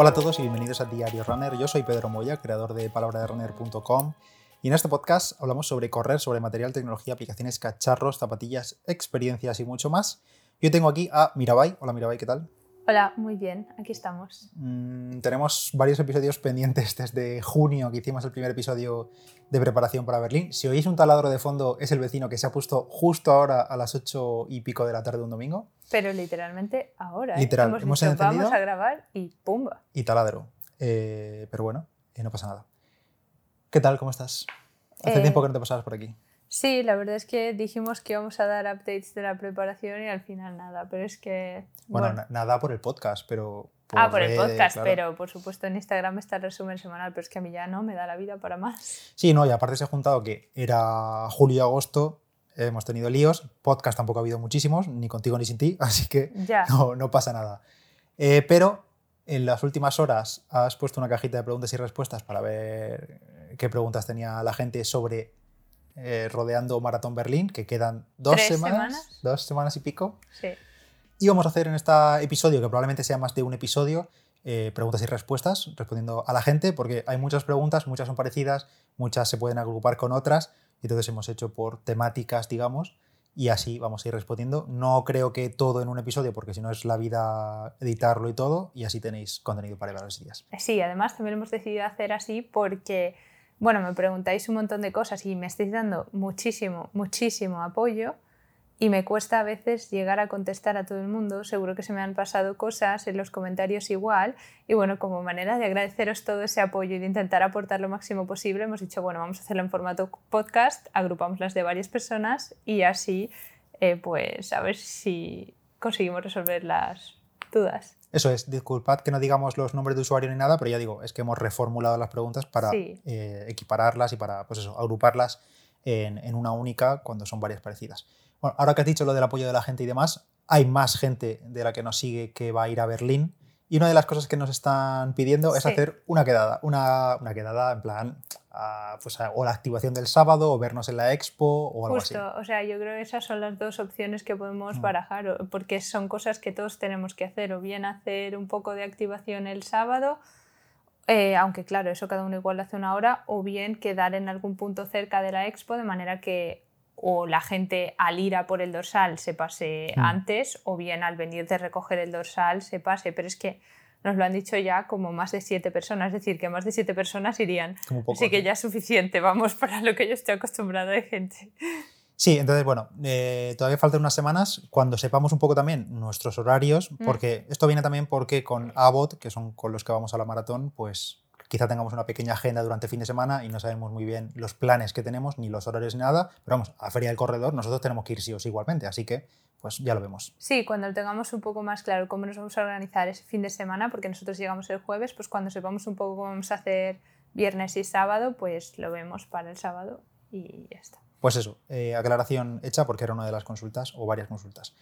Hola a todos y bienvenidos a Diario Runner. Yo soy Pedro Moya, creador de palabraderunner.com y en este podcast hablamos sobre correr, sobre material, tecnología, aplicaciones, cacharros, zapatillas, experiencias y mucho más. Yo tengo aquí a Mirabai. Hola Mirabai, ¿qué tal? Hola, muy bien, aquí estamos. Mm, tenemos varios episodios pendientes desde junio que hicimos el primer episodio de preparación para Berlín. Si oís un taladro de fondo, es el vecino que se ha puesto justo ahora a las ocho y pico de la tarde de un domingo. Pero literalmente ahora. ¿eh? Literal, hemos, hemos dicho, encendido- vamos a grabar y ¡pumba! Y taladro. Eh, pero bueno, eh, no pasa nada. ¿Qué tal? ¿Cómo estás? Hace tiempo que no te pasabas por aquí. Sí, la verdad es que dijimos que íbamos a dar updates de la preparación y al final nada, pero es que... Bueno, na- nada por el podcast, pero... ah, por el podcast, claro. pero por supuesto en Instagram está el resumen semanal, pero es que a mí ya no me da la vida para más. Sí, no, y aparte se ha juntado que era julio y agosto, hemos tenido líos, podcast tampoco ha habido muchísimos, ni contigo ni sin ti, así que Ya. no, no pasa nada. Eh, pero en las últimas horas has puesto una cajita de preguntas y respuestas para ver qué preguntas tenía la gente sobre eh, rodeando Maratón Berlín, que quedan dos ¿Tres semanas, semanas? dos semanas y pico. Sí. Y vamos a hacer en este episodio, que probablemente sea más de un episodio, eh, preguntas y respuestas, respondiendo a la gente, porque hay muchas preguntas, muchas son parecidas, muchas se pueden agrupar con otras, y entonces hemos hecho por temáticas, digamos, y así vamos a ir respondiendo. No creo que todo en un episodio, porque si no es la vida editarlo y todo, y así tenéis contenido para varios días. Sí, además también hemos decidido hacer así porque, bueno, me preguntáis un montón de cosas y me estáis dando muchísimo, muchísimo apoyo y me cuesta a veces llegar a contestar a todo el mundo. Seguro que se me han pasado cosas en los comentarios igual y bueno, como manera de agradeceros todo ese apoyo y de intentar aportar lo máximo posible, hemos dicho, bueno, vamos a hacerlo en formato podcast, agrupamos las de varias personas y así, eh, pues a ver si conseguimos resolver las dudas. Eso es, disculpad que no digamos los nombres de usuario ni nada, pero ya digo, es que hemos reformulado las preguntas para Sí. eh, equipararlas y para, pues eso, agruparlas en, en una única cuando son varias parecidas. Bueno, ahora que has dicho lo del apoyo de la gente y demás, hay más gente de la que nos sigue que va a ir a Berlín. Y una de las cosas que nos están pidiendo es Sí. hacer una quedada, una, una quedada en plan, pues, o la activación del sábado, o vernos en la expo, o algo así. Justo, o sea, yo creo que esas son las dos opciones que podemos Mm. barajar, porque son cosas que todos tenemos que hacer, o bien hacer un poco de activación el sábado, eh, aunque claro, eso cada uno igual lo hace una hora, o bien quedar en algún punto cerca de la expo, de manera que o la gente al ir a por el dorsal se pase Mm. antes, o bien al venir de recoger el dorsal se pase, pero es que nos lo han dicho ya como más de siete personas, es decir, que más de siete personas irían. Poco, Así que ¿no? ya es suficiente, vamos, para lo que yo estoy acostumbrada de gente. Sí, entonces, bueno, eh, todavía faltan unas semanas cuando sepamos un poco también nuestros horarios, Mm. porque esto viene también porque con Abbott, que son con los que vamos a la maratón, pues quizá tengamos una pequeña agenda durante el fin de semana y no sabemos muy bien los planes que tenemos, ni los horarios ni nada, pero vamos, a Feria del Corredor nosotros tenemos que ir sí o sí igualmente, así que pues ya lo vemos. Sí, cuando lo tengamos un poco más claro cómo nos vamos a organizar ese fin de semana, porque nosotros llegamos el jueves, pues cuando sepamos un poco cómo vamos a hacer viernes y sábado, pues lo vemos para el sábado y ya está. Pues eso, eh, aclaración hecha porque era una de las consultas o varias consultas.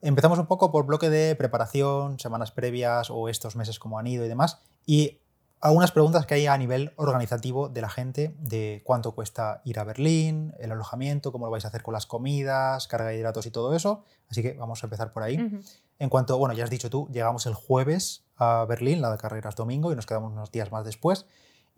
Empezamos un poco por bloque de preparación, semanas previas o estos meses como han ido y demás. Y algunas preguntas que hay a nivel organizativo de la gente de cuánto cuesta ir a Berlín, el alojamiento, cómo lo vais a hacer con las comidas, carga de hidratos y todo eso. Así que vamos a empezar por ahí. En cuanto, bueno, ya has dicho tú, llegamos el jueves a Berlín, la de carrera es domingo y nos quedamos unos días más después.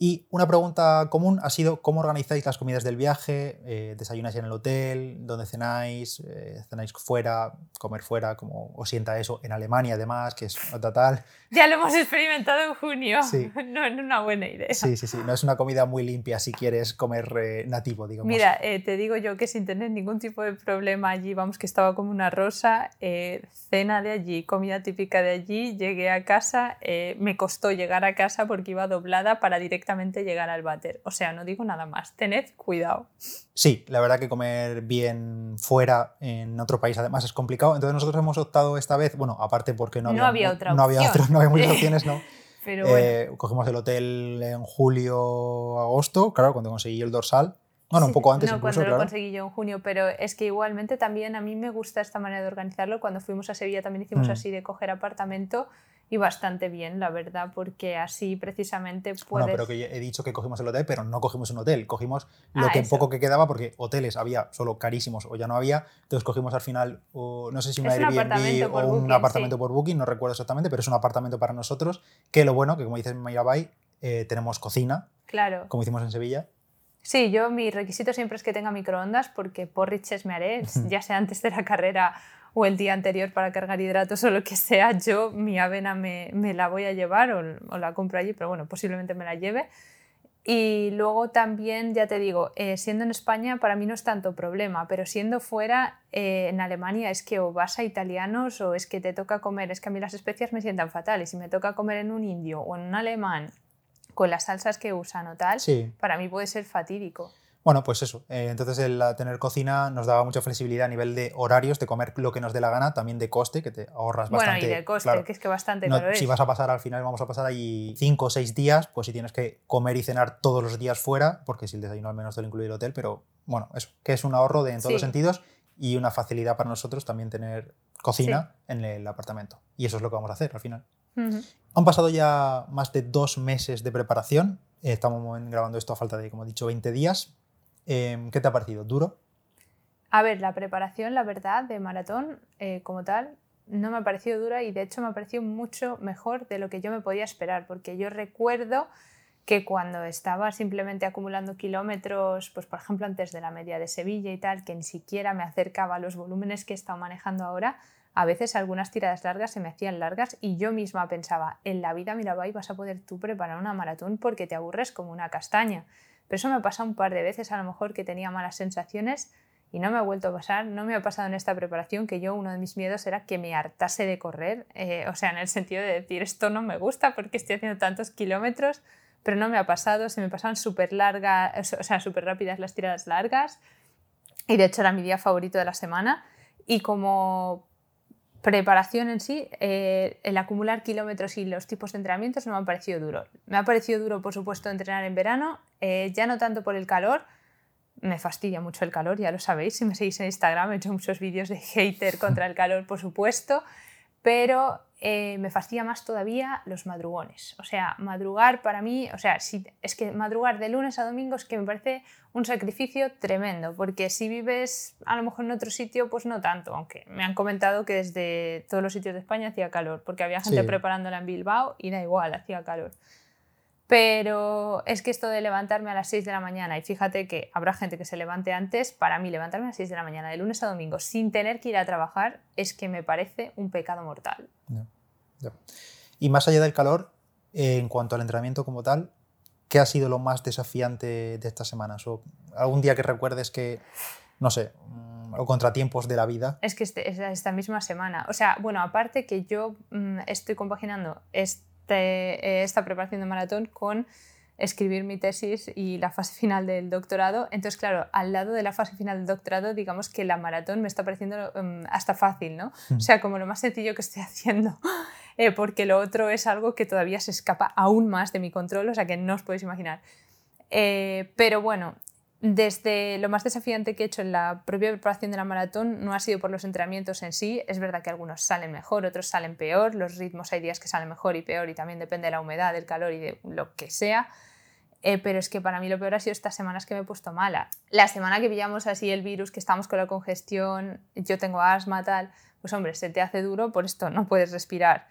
Y una pregunta común ha sido cómo organizáis las comidas del viaje, eh, desayunáis en el hotel, dónde cenáis, eh, cenáis fuera, comer fuera, cómo os sienta eso en Alemania además, que es otra tal. Ya lo hemos experimentado en junio. Sí. No es una buena idea. Sí, sí, sí, no es una comida muy limpia si quieres comer eh, nativo, digamos. Mira, eh, te digo yo que sin tener ningún tipo de problema allí, vamos, que estaba como una rosa, eh, cena de allí, comida típica de allí, llegué a casa, eh, me costó llegar a casa porque iba doblada para directamente llegar al váter. O sea, no digo nada más, tened cuidado. Sí, la verdad que comer bien fuera en otro país además es complicado. Entonces nosotros hemos optado esta vez, bueno, aparte porque no No había, había otra no había, opción. otro- no había muchas opciones, ¿no? Pero bueno, Eh, cogimos el hotel en julio, agosto, claro, cuando conseguí el dorsal. Bueno, un poco antes no, incluso, cuando claro. lo conseguí yo en junio, pero es que igualmente también a mí me gusta esta manera de organizarlo. Cuando fuimos a Sevilla también hicimos Mm. así de coger apartamento y bastante bien, la verdad, porque así precisamente puedes... Bueno, pero que he dicho que cogimos el hotel, pero no cogimos un hotel, cogimos lo Ah, que eso. poco que quedaba porque hoteles había solo carísimos o ya no había, entonces cogimos al final, o no sé si un Es un Airbnb o un Booking, apartamento sí. por Booking, no recuerdo exactamente, pero es un apartamento para nosotros, que lo bueno, que como dices en Mirabai, eh, tenemos cocina, Claro. como hicimos en Sevilla, Sí, yo mi requisito siempre es que tenga microondas porque porridges me haré, ya sea antes de la carrera o el día anterior para cargar hidratos o lo que sea, yo mi avena me, me la voy a llevar o, o la compro allí, pero bueno, posiblemente me la lleve. Y luego también, ya te digo, eh, siendo en España para mí no es tanto problema, pero siendo fuera, eh, en Alemania es que o vas a italianos o es que te toca comer, es que a mí las especias me sientan fatal y si me toca comer en un indio o en un alemán con las salsas que usan o tal, sí, para mí puede ser fatídico. Bueno, pues eso. eh, entonces, el tener cocina nos daba mucha flexibilidad a nivel de horarios, de comer lo que nos dé la gana, también de coste, que te ahorras Bueno, bastante. y de coste, claro. que es que bastante No, caro es. si vas a pasar al final, vamos a pasar ahí cinco o seis días, pues si tienes que comer y cenar todos los días fuera, porque si el desayuno al menos te lo incluye el hotel, pero bueno, eso, que es un ahorro de, en todos los sentidos y una facilidad para nosotros también tener cocina en el apartamento. Y eso es lo que vamos a hacer al final. Han pasado ya más de dos meses de preparación. eh, Estamos grabando esto a falta de, como he dicho, 20 días. Em, ¿Qué te ha parecido? ¿Duro? A ver, la preparación, la verdad, de maratón eh, como tal, no me ha parecido dura y de hecho me ha parecido mucho mejor de lo que yo me podía esperar, porque yo recuerdo que cuando estaba simplemente acumulando kilómetros, pues por ejemplo antes de la media de Sevilla y tal, que ni siquiera me acercaba a los volúmenes que he estado manejando ahora, a veces algunas tiradas largas se me hacían largas y yo misma pensaba, en la vida Mirabai vas a poder tú preparar una maratón porque te aburres como una castaña. Pero eso me ha pasado un par de veces a lo mejor que tenía malas sensaciones y no me ha vuelto a pasar, no me ha pasado en esta preparación que yo uno de mis miedos era que me hartase de correr, eh, o sea, en el sentido de decir esto no me gusta porque estoy haciendo tantos kilómetros, pero no me ha pasado, se me pasaban súper largas, o sea, súper rápidas las tiradas largas y de hecho era mi día favorito de la semana y como preparación en sí, eh, el acumular kilómetros y los tipos de entrenamientos no me han parecido duro. Me ha parecido duro, por supuesto, entrenar en verano, eh, ya no tanto por el calor, me fastidia mucho el calor, ya lo sabéis, si me seguís en Instagram he hecho muchos vídeos de hater contra el calor, por supuesto, pero eh, me fastidia más todavía los madrugones. O sea, madrugar para mí, o sea, si, es que madrugar de lunes a domingo es que me parece un sacrificio tremendo, porque si vives a lo mejor en otro sitio, pues no tanto, aunque me han comentado que desde todos los sitios de España hacía calor, porque había gente Sí. preparándola en Bilbao y da igual, hacía calor. Pero es que esto de levantarme a las 6 de la mañana, y fíjate que habrá gente que se levante antes, para mí levantarme a las 6 de la mañana de lunes a domingo sin tener que ir a trabajar es que me parece un pecado mortal. Y más allá del calor, eh, en cuanto al entrenamiento como tal, ¿qué ha sido lo más desafiante de estas semanas? ¿O algún día que recuerdes que, no sé, mm, o contratiempos de la vida? Es que este- es esta misma semana. O sea, bueno, aparte que yo mm, estoy compaginando este, eh, esta preparación de maratón con escribir mi tesis y la fase final del doctorado. Entonces, claro, al lado de la fase final del doctorado, digamos que la maratón me está pareciendo mm, hasta fácil, ¿no? O sea, como lo más sencillo que estoy haciendo, eh, porque lo otro es algo que todavía se escapa aún más de mi control, o sea, que no os podéis imaginar. Eh, pero bueno, desde lo más desafiante que he hecho en la propia preparación de la maratón no ha sido por los entrenamientos en sí. Es verdad que algunos salen mejor, otros salen peor. Los ritmos hay días que salen mejor y peor y también depende de la humedad, del calor y de lo que sea. Eh, pero es que para mí lo peor ha sido estas semanas que me he puesto mala. La semana que pillamos así el virus, que estamos con la congestión, yo tengo asma, tal, pues hombre, se te hace duro, por esto no puedes respirar.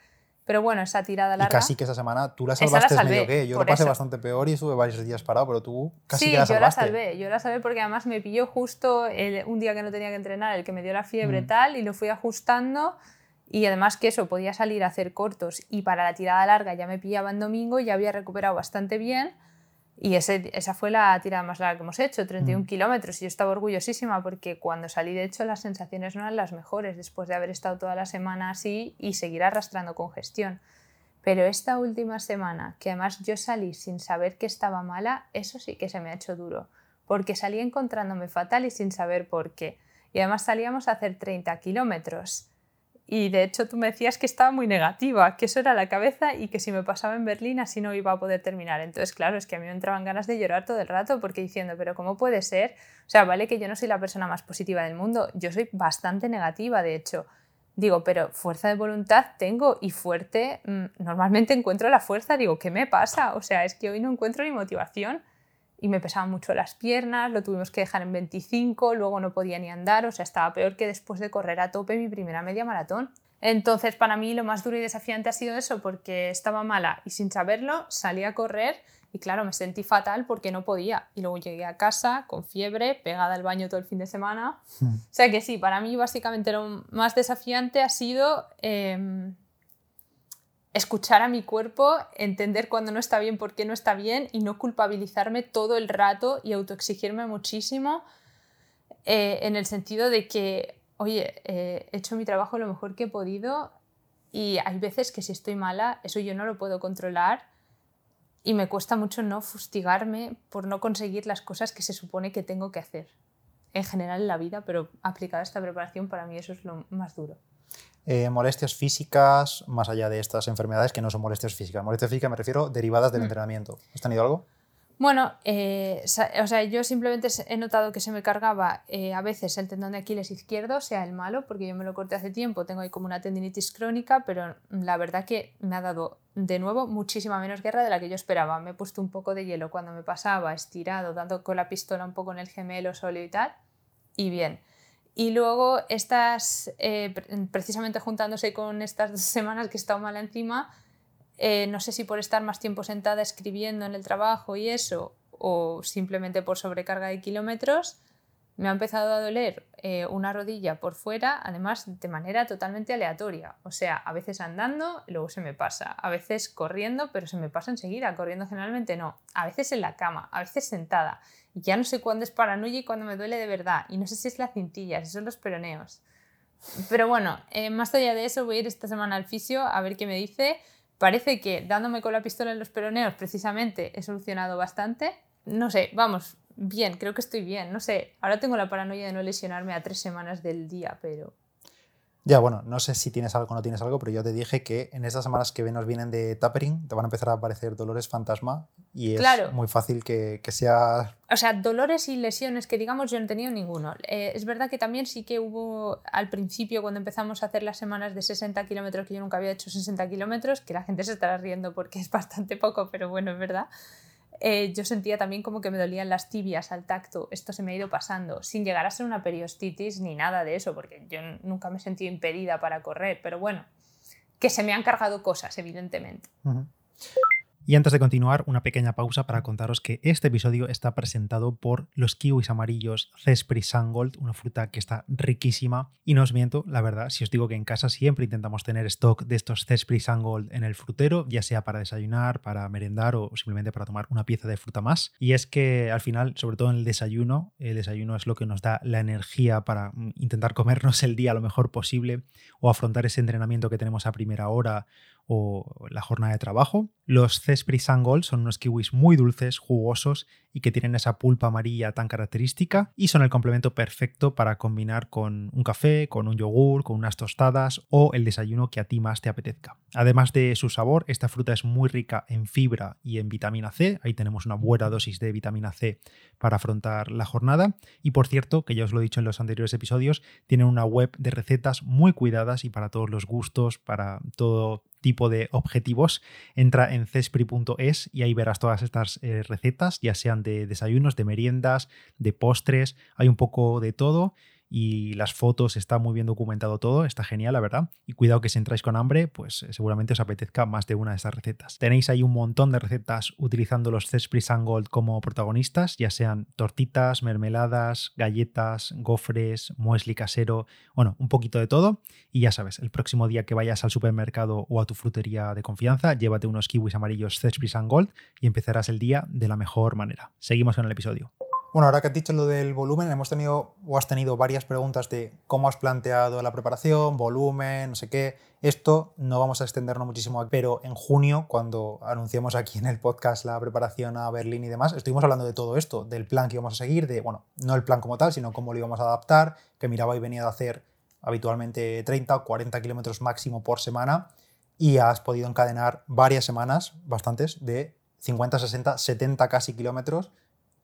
Pero bueno, esa tirada Y larga... casi que esa semana tú la Esa la salvaste salvé, medio que. Yo lo pasé eso. bastante peor y estuve varios días parado, pero tú casi sí, que la yo la salvaste. salvé, yo la salvé porque además me pilló justo el- un día que no tenía que entrenar, el que me dio la fiebre Mm. tal, y lo fui ajustando. Y además que eso, podía salir a hacer cortos y para la tirada larga ya me pillaba en domingo y ya había recuperado bastante bien. Y ese, esa fue la tirada más larga que hemos hecho, 31 Mm. kilómetros. Y yo estaba orgullosísima porque cuando salí, de hecho, las sensaciones no eran las mejores después de haber estado toda la semana así y seguir arrastrando congestión. Pero esta última semana, que además yo salí sin saber que estaba mala, eso sí que se me ha hecho duro, porque salí encontrándome fatal y sin saber por qué. Y además salíamos a hacer 30 kilómetros. Y de hecho tú me decías que estaba muy negativa, que eso era la cabeza y que si me pasaba en Berlín así no iba a poder terminar. Entonces, claro, es que a mí me entraban ganas de llorar todo el rato porque diciendo, pero ¿cómo puede ser? O sea, vale que yo no soy la persona más positiva del mundo, yo soy bastante negativa, de hecho. digo, pero fuerza de voluntad tengo y fuerte, mm, normalmente encuentro la fuerza, digo, ¿qué me pasa? O sea, es que hoy no encuentro ni motivación y me pesaban mucho las piernas, lo tuvimos que dejar en 25, luego no podía ni andar, o sea, estaba peor que después de correr a tope mi primera media maratón. Entonces, para mí lo más duro y desafiante ha sido eso, porque estaba mala y sin saberlo salí a correr y claro, me sentí fatal porque no podía. Y luego llegué a casa con fiebre, pegada al baño todo el fin de semana. Hmm. O sea que sí, para mí básicamente lo más desafiante ha sido em, escuchar a mi cuerpo, entender cuando no está bien, por qué no está bien y no culpabilizarme todo el rato y autoexigirme muchísimo eh, en el sentido de que, oye, eh, he hecho mi trabajo lo mejor que he podido y hay veces que si estoy mala, eso yo no lo puedo controlar y me cuesta mucho no fustigarme por no conseguir las cosas que se supone que tengo que hacer en general en la vida, pero aplicada esta preparación para mí eso es lo más duro. Eh, molestias físicas, más allá de estas enfermedades que no son molestias físicas. Molestias físicas me refiero derivadas del mm. entrenamiento. ¿Has tenido algo? Bueno, eh, o sea, yo simplemente he notado que se me cargaba eh, a veces el tendón de Aquiles izquierdo, sea el malo, porque yo me lo corté hace tiempo, tengo ahí como una tendinitis crónica, pero la verdad que me ha dado de nuevo muchísima menos guerra de la que yo esperaba. Me he puesto un poco de hielo cuando me pasaba, estirado, dando con la pistola un poco en el gemelo sólido y tal, y bien. Y luego estas, eh, precisamente juntándose con estas dos semanas que he estado mal encima, eh, no sé si por estar más tiempo sentada escribiendo en el trabajo y eso, o simplemente por sobrecarga de kilómetros, me ha empezado a doler eh, una rodilla por fuera, además de manera totalmente aleatoria. O sea, a veces andando, luego se me pasa, a veces corriendo, pero se me pasa enseguida, corriendo generalmente no, a veces en la cama, a veces sentada. Ya no sé cuándo es paranoia y cuándo me duele de verdad. Y no sé si es la cintilla, si son los peroneos. Pero bueno, eh, más allá de eso, voy a ir esta semana al fisio a ver qué me dice Parece que dándome con la pistola en los peroneos precisamente he solucionado bastante. No sé, vamos, bien, creo que estoy bien. No sé, ahora tengo la paranoia de no lesionarme a tres semanas del día, pero ya, bueno, no sé si tienes algo o no tienes algo, pero yo te dije que en estas semanas que nos vienen de tapering te van a empezar a aparecer dolores fantasma y es muy fácil que, que, sea... O sea, dolores y lesiones que digamos yo no he tenido ninguno. Eh, es verdad que también sí que hubo al principio cuando empezamos a hacer las semanas de 60 kilómetros, que yo nunca había hecho 60 kilómetros, que la gente se estará riendo porque es bastante poco, pero bueno, es verdad. Eh, yo sentía también como que me dolían las tibias al tacto. Esto se me ha ido pasando, sin llegar a ser una periostitis ni nada de eso, porque yo nunca me he sentido impedida para correr, pero bueno, que se me han cargado cosas, evidentemente. Y antes de continuar, una pequeña pausa para contaros que este episodio está presentado por los kiwis amarillos Cespri Sangold, una fruta que está riquísima. Y no os miento, la verdad, si os digo que en casa siempre intentamos tener stock de estos Cespri Sangold en el frutero, ya sea para desayunar, para merendar o simplemente para tomar una pieza de fruta más. Y es que al final, sobre todo en el desayuno, el desayuno es lo que nos da la energía para mm, intentar comernos el día lo mejor posible o afrontar ese entrenamiento que tenemos a primera hora o la jornada de trabajo. Los Cespri Sangol son unos kiwis muy dulces, jugosos y que tienen esa pulpa amarilla tan característica y son el complemento perfecto para combinar con un café, con un yogur, con unas tostadas o el desayuno que a ti más te apetezca. Además de su sabor, esta fruta es muy rica en fibra y en vitamina C, ahí tenemos una buena dosis de vitamina C para afrontar la jornada. Y por cierto, que ya os lo he dicho en los anteriores episodios, tienen una web de recetas muy cuidadas y para todos los gustos, para todo tipo de objetivos, entra en cespri.es y ahí verás todas estas eh, recetas, ya sean de desayunos, de meriendas, de postres, hay un poco de todo y las fotos, está muy bien documentado todo, está genial, la verdad. Y cuidado que si entráis con hambre, pues eh, seguramente os apetezca más de una de estas recetas. Tenéis ahí un montón de recetas utilizando los Cespri Sangold como protagonistas, ya sean tortitas, mermeladas, galletas, gofres, muesli casero, bueno, un poquito de todo. Y ya sabes, el próximo día que vayas al supermercado o a tu frutería de confianza, llévate unos kiwis amarillos Cespri Sangold y empezarás el día de la mejor manera. Seguimos con el episodio. Bueno, ahora que has dicho lo del volumen, hemos tenido o has tenido varias preguntas de cómo has planteado la preparación, volumen, no sé qué. Esto no vamos a extendernos muchísimo, pero en junio, cuando anunciamos aquí en el podcast la preparación a Berlín y demás, estuvimos hablando de todo esto, del plan que íbamos a seguir, de, bueno, no el plan como tal, sino cómo lo íbamos a adaptar, que miraba y venía de hacer habitualmente 30 o 40 kilómetros máximo por semana y has podido encadenar varias semanas, bastantes, de 50, 60, 70 casi kilómetros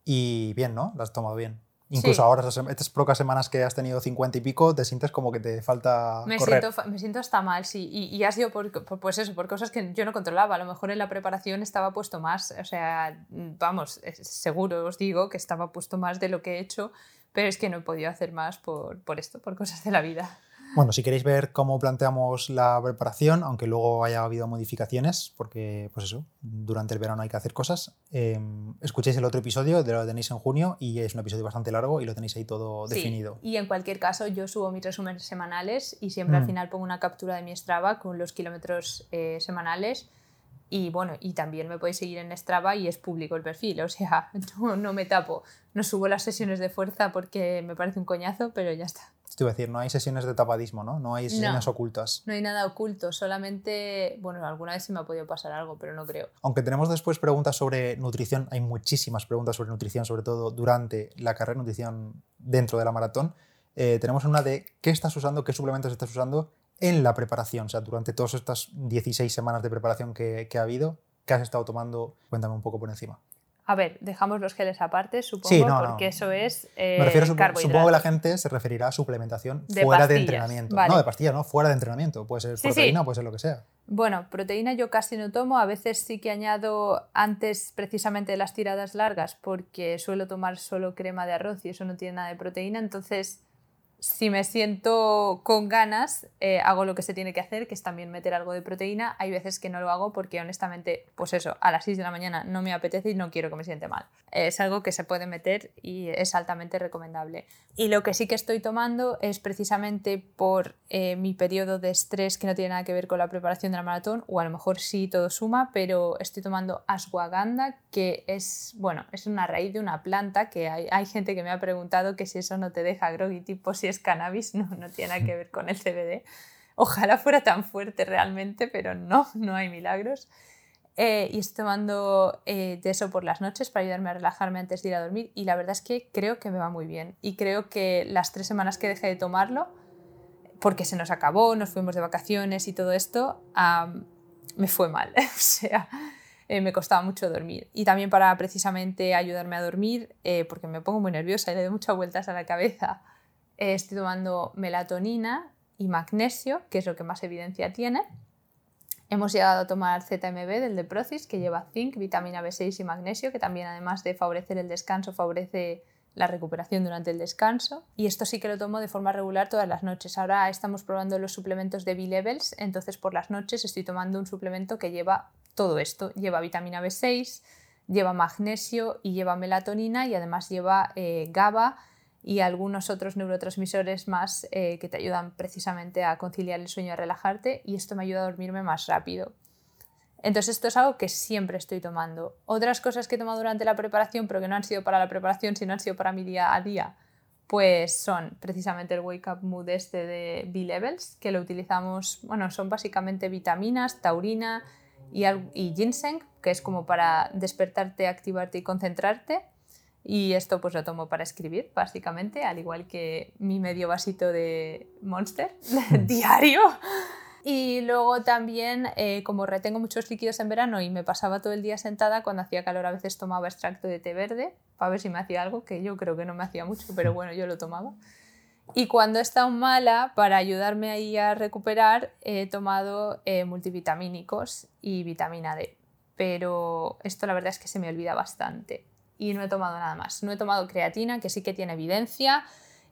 y bien, ¿no? Lo has tomado bien. Incluso Sí. ahora, estas pocas semanas que has tenido 50 y pico, te sientes como que te falta Me correr. siento, me siento hasta mal, sí. Y, y ha sido por, por- pues eso, por cosas que yo no controlaba. A lo mejor en la preparación estaba puesto más. O sea, vamos, seguro os digo que estaba puesto más de lo que he hecho, pero es que no he podido hacer más por, por esto, por cosas de la vida. Bueno, si queréis ver cómo planteamos la preparación, aunque luego haya habido modificaciones, porque pues eso, durante el verano hay que hacer cosas, eh, escuchéis el otro episodio, de lo tenéis en junio, y es un episodio bastante largo y lo tenéis ahí todo Sí, definido. Y en cualquier caso, yo subo mis resúmenes semanales y siempre al Mm. final pongo una captura de mi Strava con los kilómetros eh, semanales. Y bueno, y también me podéis seguir en Strava y es público el perfil, o sea, no, no me tapo. No subo las sesiones de fuerza porque me parece un coñazo, pero ya está. Esto iba a decir, no hay sesiones de tapadismo, ¿no? No hay sesiones No. ocultas. No hay nada oculto, solamente, bueno, alguna vez se me ha podido pasar algo, pero no creo. Aunque tenemos después preguntas sobre nutrición, hay muchísimas preguntas sobre nutrición, sobre todo durante la carrera de nutrición dentro de la maratón. Eh, tenemos una de qué estás usando, qué suplementos estás usando en la preparación, o sea, durante todas estas 16 semanas de preparación que, que ha habido, ¿qué has estado tomando? Cuéntame un poco por encima. A ver, dejamos los geles aparte, supongo, Sí, no, no. porque eso es eh, Me refiero, supo- supongo que la gente se referirá a suplementación De fuera de entrenamiento. vale. No, de pastillas, no, fuera de entrenamiento. Puede ser Sí, proteína, sí. puede ser lo que sea. Bueno, proteína yo casi no tomo, a veces sí que añado antes precisamente de las tiradas largas porque suelo tomar solo crema de arroz y eso no tiene nada de proteína, entonces si me siento con ganas eh, hago lo que se tiene que hacer, que es también meter algo de proteína, hay veces que no lo hago porque honestamente, pues eso, a las 6 de la mañana no me apetece y no quiero que me siente mal. Es algo que se puede meter y es altamente recomendable. Y lo que sí que estoy tomando es precisamente por eh, mi periodo de estrés que no tiene nada que ver con la preparación de la maratón, o a lo mejor sí todo suma, pero estoy tomando ashwagandha, que es, bueno, es una raíz de una planta que hay, hay gente que me ha preguntado que si eso no te deja groggy, tipo si cannabis, no, no tiene que ver con el CBD. Ojalá fuera tan fuerte realmente, pero no, no hay milagros. Eh, y estoy tomando eh, de eso por las noches para ayudarme a relajarme antes de ir a dormir y la verdad es que creo que me va muy bien y creo que las tres semanas que dejé de tomarlo porque se nos acabó, nos fuimos de vacaciones y todo esto, me fue mal. o sea, eh, me costaba mucho dormir. Y también para precisamente ayudarme a dormir, porque me pongo muy nerviosa y le doy muchas vueltas a la cabeza, estoy tomando melatonina y magnesio, que es lo que más evidencia tiene. Hemos llegado a tomar ZMB del de Procis, que lleva zinc, vitamina B6 y magnesio, que también además de favorecer el descanso, favorece la recuperación durante el descanso. Y esto sí que lo tomo de forma regular todas las noches. Ahora estamos probando los suplementos de B-Levels, entonces por las noches estoy tomando un suplemento que lleva todo esto. Lleva vitamina B6, lleva magnesio y lleva melatonina y además lleva eh, GABA y algunos otros neurotransmisores más eh, que te ayudan precisamente a conciliar el sueño a relajarte y esto me ayuda a dormirme más rápido. Entonces esto es algo que siempre estoy tomando. Otras cosas que he tomado durante la preparación, pero que no han sido para la preparación, sino han sido para mi día a día, pues son precisamente el Wake Up Mood este de B-Levels, que lo utilizamos, bueno, son básicamente vitaminas, taurina y, y ginseng, que es como para despertarte, activarte y concentrarte. Y esto pues lo tomo para escribir, básicamente, al igual que mi medio vasito de Monster diario. Y luego también, eh, como retengo muchos líquidos en verano y me pasaba todo el día sentada, cuando hacía calor a veces tomaba extracto de té verde para ver si me hacía algo, que yo creo que no me hacía mucho, pero bueno, yo lo tomaba. Y cuando he estado mala, para ayudarme ahí a recuperar, he tomado eh, multivitamínicos y vitamina D. Pero esto la verdad es que se me olvida bastante. Y no he tomado nada más. No he tomado creatina, que sí que tiene evidencia,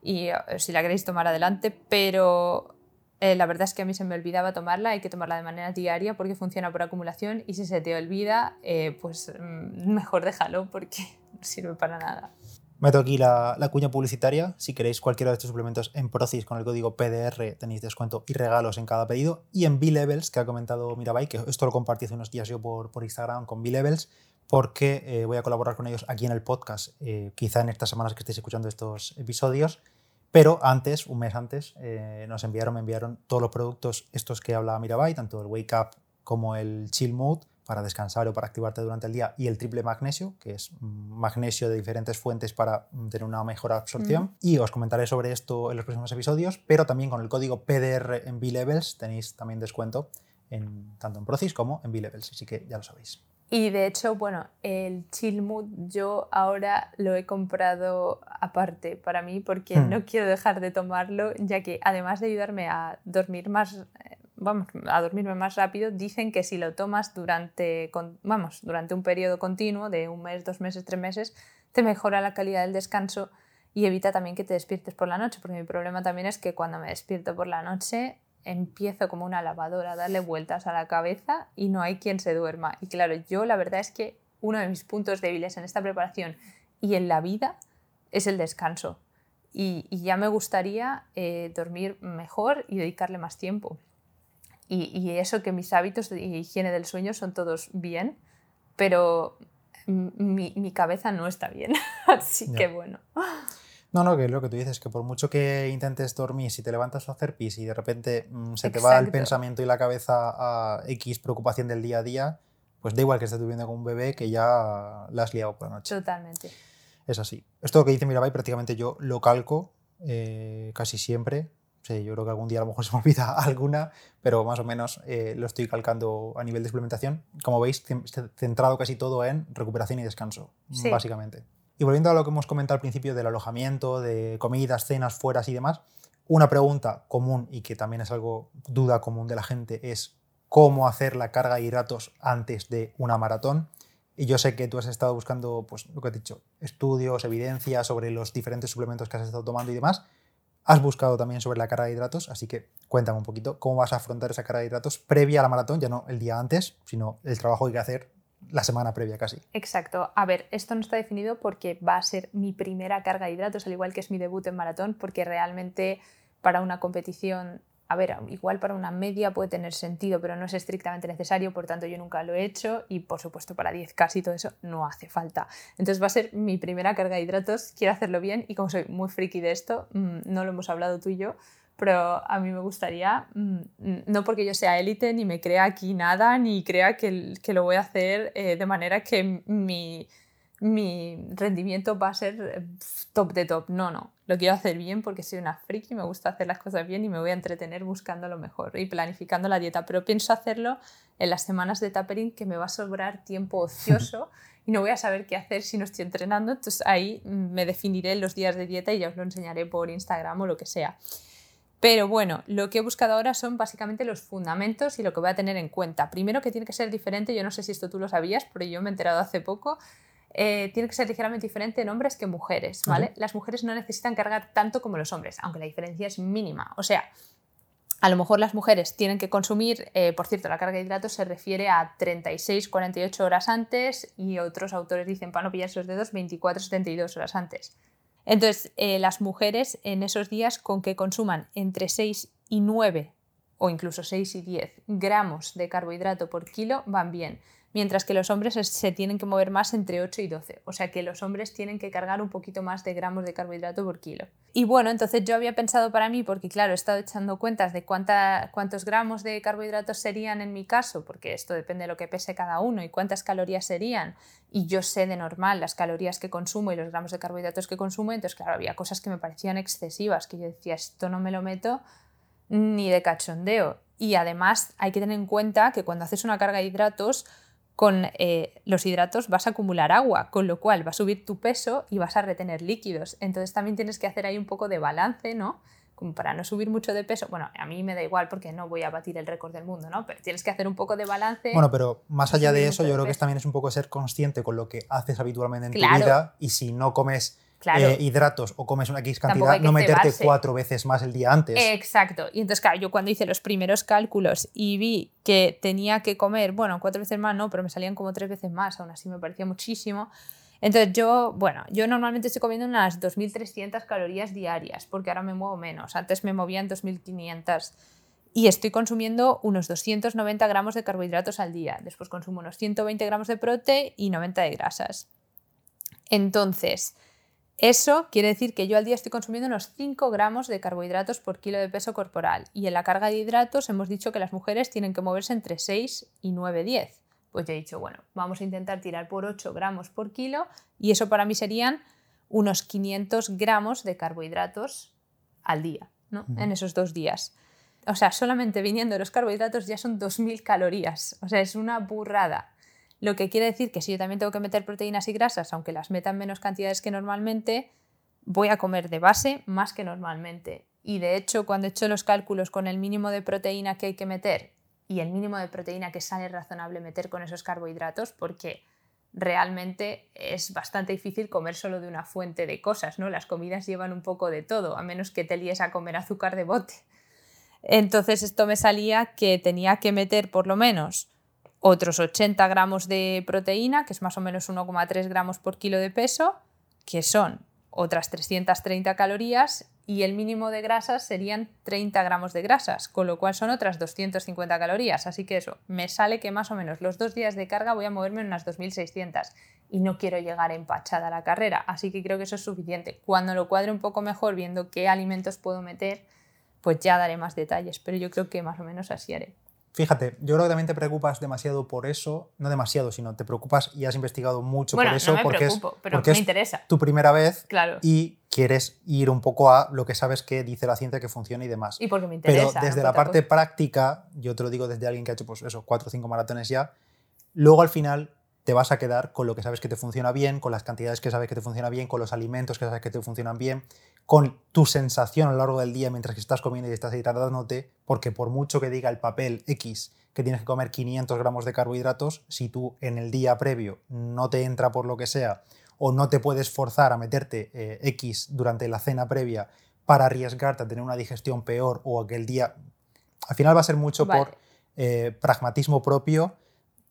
y eh, si la queréis tomar adelante, pero eh, la verdad es que a mí se me olvidaba tomarla, hay que tomarla de manera diaria porque funciona por acumulación y si se te olvida, eh, pues mm, mejor déjalo porque no sirve para nada. Meto aquí la, cuña publicitaria. Si queréis cualquiera de estos suplementos en Procis con el código PDR tenéis descuento y regalos en cada pedido. Y en B-Levels, que ha comentado Mirabai, que esto lo compartí hace unos días yo por, por Instagram con B-Levels, porque eh, voy a colaborar con ellos aquí en el podcast, eh, quizá en estas semanas que estéis escuchando estos episodios. Pero antes, un mes antes, eh, nos enviaron, me enviaron todos los productos estos que habla Mirabai, tanto el Wake Up como el Chill Mode, para descansar o para activarte durante el día, y el triple magnesio, que es mm, magnesio de diferentes fuentes para mm, tener una mejor absorción. Ujú. Y os comentaré sobre esto en los próximos episodios, pero también con el código PDR en B-Levels tenéis también descuento en, tanto en Procis como en B-Levels, así que ya lo sabéis. Y de hecho, bueno, el chill mood yo ahora lo he comprado aparte para mí porque Hmm. no quiero dejar de tomarlo, ya que además de ayudarme a dormir más, eh, vamos, a dormirme más rápido, dicen que si lo tomas durante, con- vamos, durante un periodo continuo de un mes, dos meses, tres meses, te mejora la calidad del descanso y evita también que te despiertes por la noche, porque mi problema también es que cuando me despierto por la noche empiezo como una lavadora a darle vueltas a la cabeza y no hay quien se duerma. Y claro, yo la verdad es que uno de mis puntos débiles en esta preparación y en la vida es el descanso. Y, y ya me gustaría eh, dormir mejor y dedicarle más tiempo. Y, y eso que mis hábitos de higiene del sueño son todos bien, pero mi, mi cabeza no está bien. Así que bueno. No, no, que lo que tú dices, que por mucho que intentes dormir, si te levantas a hacer pis y de repente mm, se te va el pensamiento y la cabeza a X preocupación del día a día, pues da igual que estés durmiendo con un bebé que ya la has liado por la noche. Totalmente. Es así. Esto que dice Mirabai prácticamente yo lo calco eh, casi siempre. Sí, yo creo que algún día a lo mejor se me olvida alguna, pero más o menos eh, lo estoy calcando a nivel de suplementación. Como veis, cen- centrado casi todo en recuperación y descanso, Sí. básicamente. Y volviendo a lo que hemos comentado al principio del alojamiento, de comidas, cenas, fueras y demás, una pregunta común y que también es algo duda común de la gente es cómo hacer la carga de hidratos antes de una maratón. Y yo sé que tú has estado buscando, pues lo que has dicho, estudios, evidencias sobre los diferentes suplementos que has estado tomando y demás. Has buscado también sobre la carga de hidratos, así que cuéntame un poquito cómo vas a afrontar esa carga de hidratos previa a la maratón, ya no el día antes, sino el trabajo que hay que hacer la semana previa casi. Exacto. A ver, esto no está definido porque va a ser mi primera carga de hidratos, al igual que es mi debut en maratón, porque realmente para una competición, a ver, igual para una media puede tener sentido, pero no es estrictamente necesario, por tanto yo nunca lo he hecho y por supuesto para 10 casi todo eso no hace falta. Entonces va a ser mi primera carga de hidratos, quiero hacerlo bien y como soy muy friki de esto, mm, no lo hemos hablado tú y yo, pero a mí me gustaría, mm, no porque yo sea élite, ni me crea aquí nada, ni crea que, que lo voy a hacer eh, de manera que mi, mi rendimiento va a ser eh, top de top. No, no. Lo quiero hacer bien porque soy una friki, me gusta hacer las cosas bien y me voy a entretener buscando lo mejor y planificando la dieta. Pero pienso hacerlo en las semanas de tapering que me va a sobrar tiempo ocioso y no voy a saber qué hacer si no estoy entrenando. Entonces ahí mm, me definiré los días de dieta y ya os lo enseñaré por Instagram o lo que sea. Pero bueno, lo que he buscado ahora son básicamente los fundamentos y lo que voy a tener en cuenta. Primero que tiene que ser diferente, yo no sé si esto tú lo sabías, pero yo me he enterado hace poco, eh, tiene que ser ligeramente diferente en hombres que en mujeres, ¿vale? Las mujeres no necesitan cargar tanto como los hombres, aunque la diferencia es mínima. O sea, a lo mejor las mujeres tienen que consumir, eh, por cierto, la carga de hidratos se refiere a 36, 48 horas antes y otros autores dicen, para no pillarse los dedos, 24, 72 horas antes. Entonces, eh, las mujeres en esos días con que consuman entre 6 y 9 o incluso 6 y 10 gramos de carbohidrato por kilo van bien, mientras que los hombres es- se tienen que mover más entre 8 y 12, o sea que los hombres tienen que cargar un poquito más de gramos de carbohidrato por kilo. Y bueno, entonces yo había pensado para mí, porque claro, he estado echando cuentas de cuánta, cuántos gramos de carbohidratos serían en mi caso, porque esto depende de lo que pese cada uno y cuántas calorías serían, y yo sé de normal las calorías que consumo y los gramos de carbohidratos que consumo, entonces claro, había cosas que me parecían excesivas, que yo decía, esto no me lo meto ni de cachondeo. Y además hay que tener en cuenta que cuando haces una carga de hidratos, con eh, los hidratos vas a acumular agua, con lo cual va a subir tu peso y vas a retener líquidos. Entonces también tienes que hacer ahí un poco de balance, ¿no? Como para no subir mucho de peso. Bueno, a mí me da igual porque no voy a batir el récord del mundo, ¿no? Pero tienes que hacer un poco de balance. Bueno, pero más allá de eso, yo creo que también es un poco ser consciente con lo que haces habitualmente en Claro. tu vida y si no comes Claro. eh, hidratos o comes una X cantidad, no meterte cebarse. cuatro veces más el día antes. Exacto. Y entonces, claro, yo cuando hice los primeros cálculos y vi que tenía que comer, bueno, cuatro veces más no, pero me salían como tres veces más, aún así me parecía muchísimo. Entonces yo, bueno, yo normalmente estoy comiendo unas 2.300 calorías diarias, porque ahora me muevo menos. Antes me movía en 2.500 y estoy consumiendo unos 290 gramos de carbohidratos al día. Después consumo unos 120 gramos de prote y 90 de grasas. Entonces, eso quiere decir que yo al día estoy consumiendo unos 5 gramos de carbohidratos por kilo de peso corporal. Y en la carga de hidratos hemos dicho que las mujeres tienen que moverse entre 6 y 9, 10. Pues yo he dicho, bueno, vamos a intentar tirar por 8 gramos por kilo y eso para mí serían unos 500 gramos de carbohidratos al día, ¿no? En esos dos días. O sea, solamente viniendo los carbohidratos ya son 2.000 calorías. O sea, es una burrada. Lo que quiere decir que si yo también tengo que meter proteínas y grasas, aunque las metan menos cantidades que normalmente, voy a comer de base más que normalmente. Y de hecho, cuando he hecho los cálculos con el mínimo de proteína que hay que meter y el mínimo de proteína que sale razonable meter con esos carbohidratos, porque realmente es bastante difícil comer solo de una fuente de cosas, ¿no? Las comidas llevan un poco de todo, a menos que te líes a comer azúcar de bote. Entonces esto me salía que tenía que meter por lo menos otros 80 gramos de proteína, que es más o menos 1,3 gramos por kilo de peso, que son otras 330 calorías, y el mínimo de grasas serían 30 gramos de grasas, con lo cual son otras 250 calorías. Así que eso, me sale que más o menos los dos días de carga voy a moverme en unas 2.600 y no quiero llegar empachada a la carrera, así que creo que eso es suficiente. Cuando lo cuadre un poco mejor, viendo qué alimentos puedo meter, pues ya daré más detalles, pero yo creo que más o menos así haré. Fíjate, yo creo que también te preocupas demasiado por eso, no demasiado, sino te preocupas y has investigado mucho Bueno, por eso no me porque, preocupo, es, pero porque me es interesa. tu primera vez Claro. y quieres ir un poco a lo que sabes que dice la ciencia que funciona y demás. Y porque me Pero interesa. desde ¿no? la parte cosa. práctica, yo te lo digo desde alguien que ha hecho pues eso, cuatro o cinco maratones ya, luego al final te vas a quedar con lo que sabes que te funciona bien, con las cantidades que sabes que te funciona bien, con los alimentos que sabes que te funcionan bien, con tu sensación a lo largo del día mientras que estás comiendo y estás hidratándote, porque por mucho que diga el papel X que tienes que comer 500 gramos de carbohidratos, si tú en el día previo no te entra por lo que sea o no te puedes forzar a meterte eh, X durante la cena previa para arriesgarte a tener una digestión peor o a que el día... Al final va a ser mucho Vale. por eh, pragmatismo propio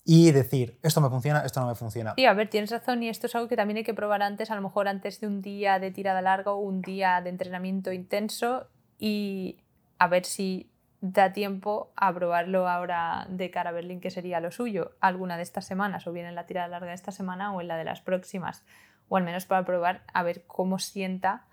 y decir, esto me funciona, esto no me funciona. Sí, a ver, tienes razón y esto es algo que también hay que probar antes, a lo mejor antes de un día de tirada larga o un día de entrenamiento intenso y a ver si da tiempo a probarlo ahora de cara a Berlín, que sería lo suyo, alguna de estas semanas, o bien en la tirada larga de esta semana o en la de las próximas, o al menos para probar a ver cómo sienta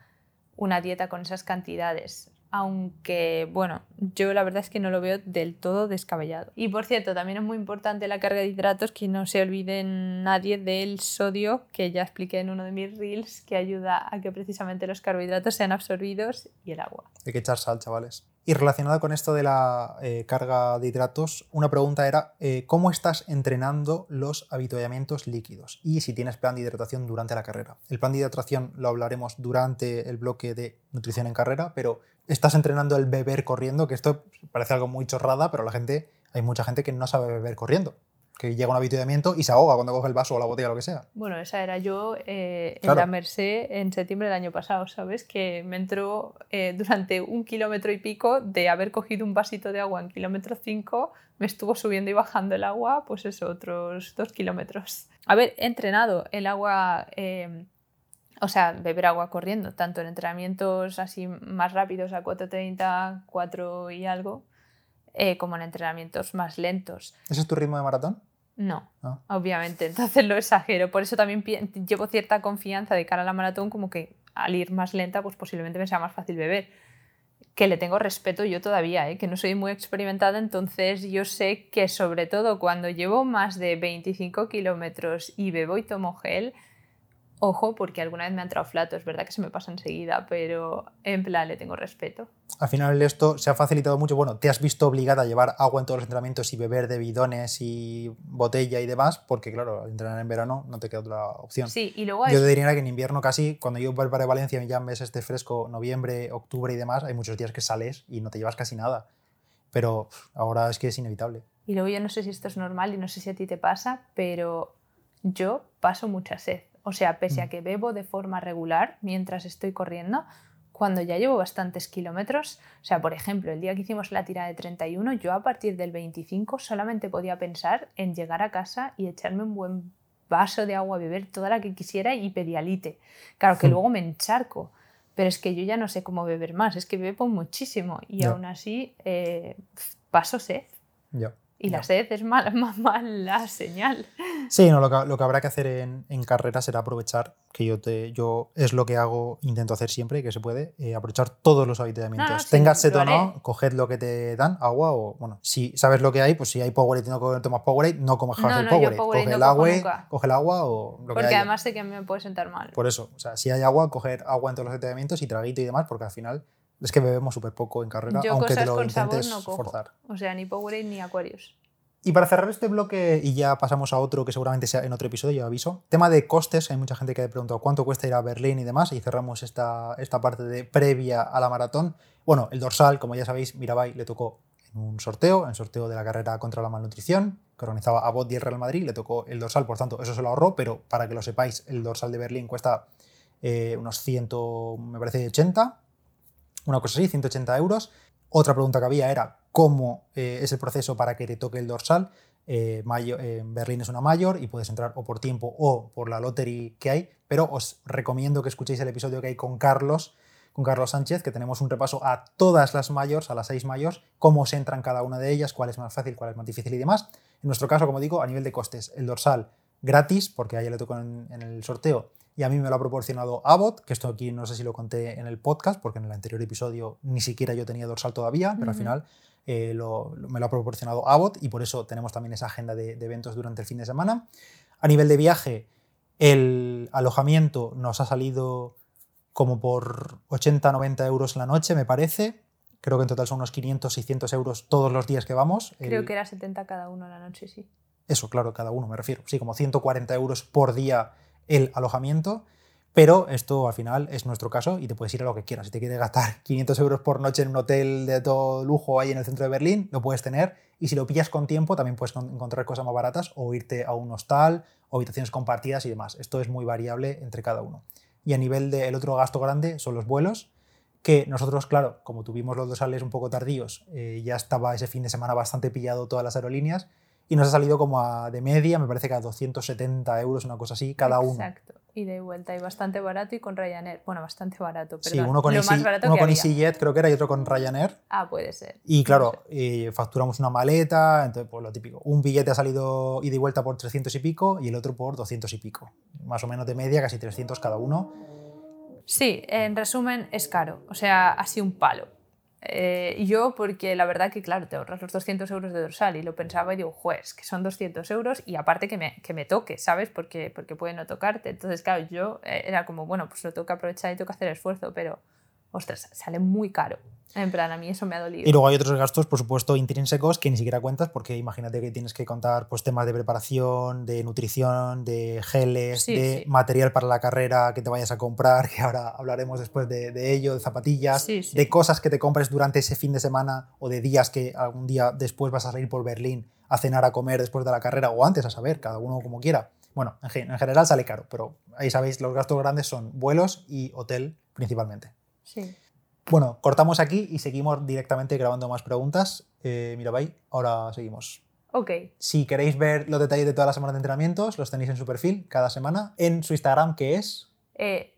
una dieta con esas cantidades. Aunque, bueno, yo la verdad es que no lo veo del todo descabellado. Y por cierto, también es muy importante la carga de hidratos, que no se olviden nadie del sodio, que ya expliqué en uno de mis reels, que ayuda a que precisamente los carbohidratos sean absorbidos y el agua. Hay que echar sal, chavales. Y relacionado con esto de la eh, carga de hidratos, una pregunta era, eh, ¿cómo estás entrenando los habituallamientos líquidos? Y si tienes plan de hidratación durante la carrera. El plan de hidratación lo hablaremos durante el bloque de nutrición en carrera, pero estás entrenando el beber corriendo, que esto parece algo muy chorrada, pero la gente, hay mucha gente que no sabe beber corriendo, que llega a un habituallamiento y se ahoga cuando coge el vaso o la botella o lo que sea. Bueno, esa era yo eh, en Claro. la Merced en septiembre del año pasado, ¿sabes? Que me entró eh, durante un kilómetro y pico de haber cogido un vasito de agua en kilómetro 5, me estuvo subiendo y bajando el agua, pues eso, otros dos kilómetros. He entrenado el agua, eh, o sea, beber agua corriendo, tanto en entrenamientos así más rápidos a 4.30, 4 y algo, eh, como en entrenamientos más lentos. ¿Ese es tu ritmo de maratón? No, Ah. obviamente, entonces lo exagero. Por eso también llevo cierta confianza de cara a la maratón, como que al ir más lenta, pues posiblemente me sea más fácil beber. Que le tengo respeto yo todavía, ¿eh? que no soy muy experimentada, entonces yo sé que sobre todo cuando llevo más de 25 kilómetros y bebo y tomo gel, ojo, porque alguna vez me ha entrado flato, es verdad que se me pasa enseguida, pero en plan le tengo respeto. Al final esto se ha facilitado mucho. Bueno, te has visto obligada a llevar agua en todos los entrenamientos y beber de bidones y botella y demás, porque claro, entrenar en verano no te queda otra opción. Sí, y luego hay Yo te diría que en invierno casi, cuando yo vuelvo a Valencia, ya en meses de fresco, noviembre, octubre y demás, hay muchos días que sales y no te llevas casi nada. Pero ahora es que es inevitable. Y luego yo no sé si esto es normal y no sé si a ti te pasa, pero yo paso mucha sed. O sea, pese a Mm. que bebo de forma regular mientras estoy corriendo, cuando ya llevo bastantes kilómetros, o sea, por ejemplo, el día que hicimos la tirada de 31, yo a partir del 25 solamente podía pensar en llegar a casa y echarme un buen vaso de agua, beber toda la que quisiera y pedialite. Claro que Hmm. luego me encharco, pero es que yo ya no sé cómo beber más, es que bebo muchísimo y Ya. aún así eh, paso sed. Ya. Y la Ya. sed es mala, ma- mala señal. Sí, no, lo, que, lo que habrá que hacer en, en carrera será aprovechar, que yo, te, yo es lo que hago, intento hacer siempre que se puede, eh, aprovechar todos los habituamientos. No, no, sí, Tengas sed lo o no, coged lo que te dan, agua o, bueno, si sabes lo que hay, pues si hay Powerade y no tomas Powerade, no comas No, el no, Powerade. Coge, no el agua, coge el agua o lo que Porque además sé que a mí me puede sentar mal. Por eso, o sea, si hay agua, coger agua en todos los entrenamientos y traguito y demás, porque al final es que bebemos súper poco en carrera, Yo aunque te lo con sabor intentes no cojo. forzar. O sea, ni Powerade ni Aquarius. Y para cerrar este bloque y ya pasamos a otro que seguramente sea en otro episodio, ya aviso. Tema de costes, hay mucha gente que ha preguntado cuánto cuesta ir a Berlín y demás, y cerramos esta, esta parte de previa a la maratón. Bueno, el dorsal, como ya sabéis, Mirabai le tocó en un sorteo, en sorteo de la carrera contra la malnutrición, que organizaba a Bot y el Real Madrid, le tocó el dorsal, por tanto, eso se lo ahorró, pero para que lo sepáis, el dorsal de Berlín cuesta eh, unos 100, me parece, 80, una cosa así, 180 euros. Otra pregunta que había era cómo eh, es el proceso para que te toque el dorsal. Eh, Berlín es una mayor y puedes entrar o por tiempo o por la lottery que hay, pero os recomiendo que escuchéis el episodio que hay con Carlos, con Carlos Sánchez, que tenemos un repaso a todas las mayores, a las seis mayores, cómo se entran cada una de ellas, cuál es más fácil, cuál es más difícil y demás. En nuestro caso, como digo, a nivel de costes, el dorsal gratis, porque a ella le tocó en el sorteo, y a mí me lo ha proporcionado Abbott, que esto aquí no sé si lo conté en el podcast, porque en el anterior episodio ni siquiera yo tenía dorsal todavía, pero al final eh, me lo ha proporcionado Abbott y por eso tenemos también esa agenda de, eventos durante el fin de semana. A nivel de viaje, el alojamiento nos ha salido como por 80-90 euros la noche, me parece. Creo que en total son unos 500-600 euros todos los días que vamos. Creo que era 70 cada uno la noche, sí. Eso, claro, cada uno me refiero. Sí, como 140 euros por día el alojamiento. Pero esto al final es nuestro caso y te puedes ir a lo que quieras. Si te quieres gastar 500 euros por noche en un hotel de todo lujo ahí en el centro de Berlín, lo puedes tener. Y si lo pillas con tiempo, también puedes encontrar cosas más baratas o irte a un hostal, o habitaciones compartidas y demás. Esto es muy variable entre cada uno. Y a nivel del otro gasto grande son los vuelos, que nosotros, claro, como tuvimos los dos sales un poco tardíos, eh, ya estaba ese fin de semana bastante pillado todas las aerolíneas y nos ha salido como a, de media, me parece que a 270 euros, una cosa así, cada uno. Exacto, y de vuelta, y bastante barato y con Ryanair. Bueno, bastante barato, pero sí, uno con, Easy, uno con EasyJet creo que era y otro con Ryanair. Ah, puede ser. Y claro, eh, facturamos una maleta, entonces pues lo típico. Un billete ha salido ida y vuelta por 300 y pico y el otro por 200 y pico. Más o menos de media, casi 300 cada uno. Sí, en resumen es caro, o sea, así un palo. Eh, yo, porque la verdad que, claro, te ahorras los 200 euros de dorsal y lo pensaba y digo, juez, que son 200 euros y aparte que me, que me toque, ¿sabes? Porque, porque puede no tocarte. Entonces, claro, yo eh, era como, bueno, pues lo que aprovechar y que hacer esfuerzo, pero ostras, sale muy caro. En plan, a mí eso me ha dolido. Y luego hay otros gastos, por supuesto, intrínsecos que ni siquiera cuentas, porque imagínate que tienes que contar pues, temas de preparación, de nutrición, de geles, de material para la carrera que te vayas a comprar, que ahora hablaremos después de, de ello, de zapatillas, de cosas que te compres durante ese fin de semana o de días que algún día después vas a salir por Berlín a cenar, a comer después de la carrera o antes, a saber, cada uno como quiera. Bueno, en, en general sale caro, pero ahí sabéis, los gastos grandes son vuelos y hotel principalmente. Sí. Bueno, cortamos aquí y seguimos directamente grabando más preguntas. Eh, Mirabai, ahora seguimos. Ok. Si queréis ver los detalles de todas las semanas de entrenamientos, los tenéis en su perfil cada semana. En su Instagram, que es. Eh,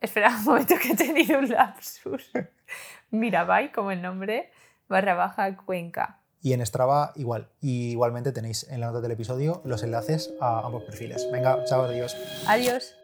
espera un momento que he tenido un lapsus. Mirabai, como el nombre, barra baja Cuenca. Y en Strava igual. Y igualmente tenéis en la nota del episodio los enlaces a ambos perfiles. Venga, chao, adiós. Adiós.